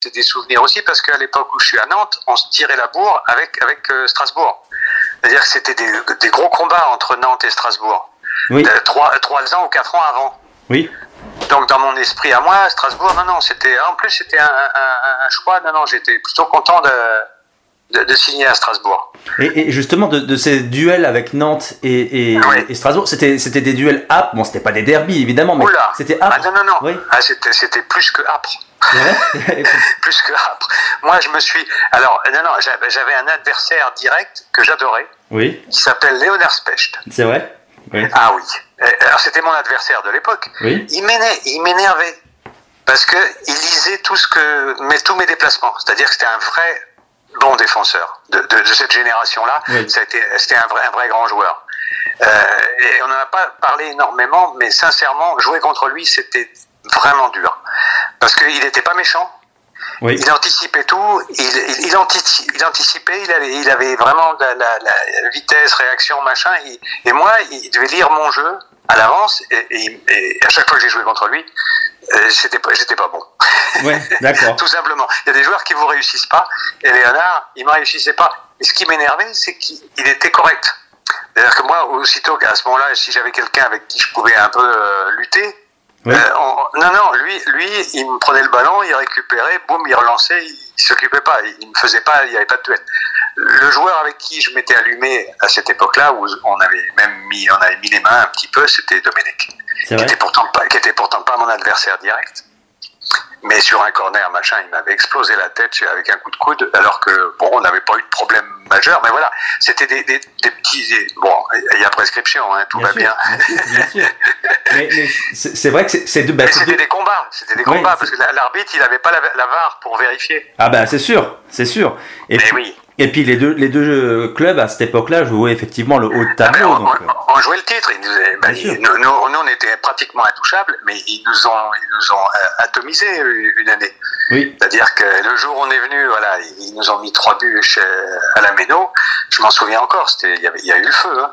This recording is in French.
c'est des souvenirs aussi parce qu'à l'époque où je suis à Nantes, on se tirait la bourre avec, avec euh, Strasbourg. C'est-à-dire que c'était des, des, gros combats entre Nantes et Strasbourg. Oui. Euh, trois, trois ans ou quatre ans avant. Oui. Donc dans mon esprit à moi, Strasbourg, non, non, c'était en plus c'était un, un, un, choix. Non, non, j'étais plutôt content de, de, de, signer à Strasbourg. Et, et justement de, de, ces duels avec Nantes et, et, Oui. et Strasbourg, c'était c'était des duels âpres. Bon, c'était pas des derbies évidemment, mais c'était Ah âpre. non, non, non. Oui. Ah, c'était, c'était plus que âpre. Plus que âpre. Moi, je me suis. Alors, non, non, j'avais, un adversaire direct que j'adorais, oui, qui s'appelle Léonard Specht. c'est vrai? Oui. Ah oui. Euh, Alors, c'était mon adversaire de l'époque. Oui. Il m'énervait, parce que il lisait tout ce que, mais tous mes déplacements. C'est-à-dire que c'était un vrai bon défenseur de, de, de cette génération-là. Oui. C'était un vrai, un vrai grand joueur. Euh, et on n'en a pas parlé énormément, mais sincèrement, jouer contre lui, c'était vraiment dur. Parce qu'il n'était pas méchant, Oui. il anticipait tout, il, il, il, antici- il anticipait, il avait, il avait vraiment la, la- la vitesse, réaction, machin. et moi, il devait lire mon jeu à l'avance, et, et il- et à chaque fois que j'ai joué contre lui, euh, c'était pas, j'étais pas bon. Ouais, d'accord. Tout simplement. Il y a des joueurs qui vous réussissent pas, et Léonard, il me réussissait pas. Et ce qui m'énervait, c'est qu'il il était correct. C'est-à-dire que moi, aussitôt qu'à ce moment-là, si j'avais quelqu'un avec qui je pouvais un peu euh, lutter, Oui. euh, on- non, non, lui, lui, il me prenait le ballon, il récupérait, boum, il relançait, il, il s'occupait pas, il, me faisait pas, il n'y avait pas de duel. Le joueur avec qui je m'étais allumé à cette époque-là, où on avait même mis, on avait mis les mains un petit peu, c'était Domenech, qui vrai. était pourtant pas, qui était pourtant pas mon adversaire direct. Mais sur un corner, machin, il m'avait explosé la tête avec un coup de coude, alors que bon, on n'avait pas eu de problème majeur. Mais voilà, c'était des, des, des petits. des- bon, il y a prescription, hein, tout va sûr, bien. Bien sûr. Mais, mais c'est vrai que c'est- deux. bah, c'était des combats, c'était des combats, parce que la- l'arbitre, il n'avait pas la, la VAR pour vérifier. Ah bah c'est sûr, c'est sûr. Et Mais puis, oui. et puis les deux les deux euh, clubs à cette époque-là jouaient effectivement le haut de Ah, tableau. on, donc, euh, on- on jouait le titre. Ils nous, bah, ils- nous, nous, on était pratiquement intouchables, mais ils nous ont, ils nous ont euh, atomisés une année. oui. C'est-à-dire que le jour où on est venu, voilà, ils nous ont mis trois buts à la Méno. Je m'en souviens encore. Il y avait, il y a eu le feu. Hein.